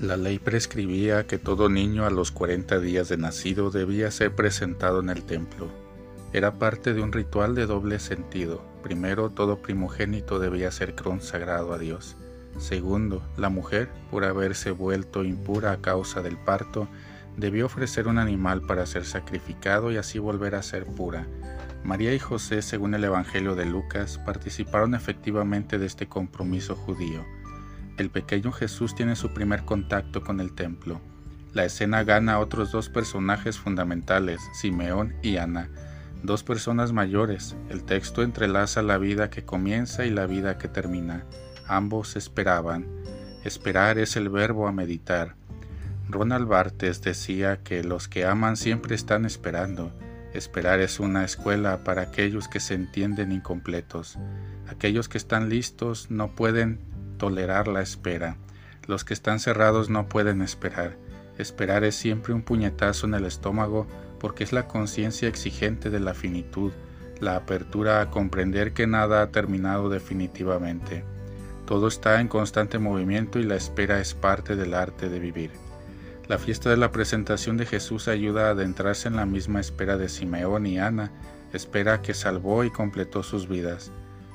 La ley prescribía que todo niño a los 40 días de nacido debía ser presentado en el templo. Era parte de un ritual de doble sentido. Primero, todo primogénito debía ser consagrado a Dios. Segundo, la mujer, por haberse vuelto impura a causa del parto, debió ofrecer un animal para ser sacrificado y así volver a ser pura. María y José, según el Evangelio de Lucas, participaron efectivamente de este compromiso judío el pequeño Jesús tiene su primer contacto con el templo. La escena gana a otros dos personajes fundamentales, Simeón y Ana, dos personas mayores. El texto entrelaza la vida que comienza y la vida que termina. Ambos esperaban. Esperar es el verbo a meditar. Ronald Barthes decía que los que aman siempre están esperando. Esperar es una escuela para aquellos que se entienden incompletos. Aquellos que están listos no pueden tolerar la espera. Los que están cerrados no pueden esperar. Esperar es siempre un puñetazo en el estómago porque es la conciencia exigente de la finitud, la apertura a comprender que nada ha terminado definitivamente. Todo está en constante movimiento y la espera es parte del arte de vivir. La fiesta de la presentación de Jesús ayuda a adentrarse en la misma espera de Simeón y Ana, espera que salvó y completó sus vidas.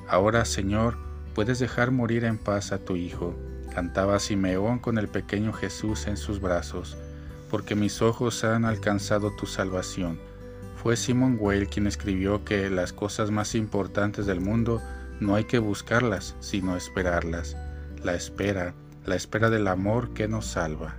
Ahora, Señor, puedes dejar morir en paz a tu hijo, cantaba Simeón con el pequeño Jesús en sus brazos, porque mis ojos han alcanzado tu salvación. Fue Simon Weil quien escribió que las cosas más importantes del mundo no hay que buscarlas, sino esperarlas. La espera, la espera del amor que nos salva.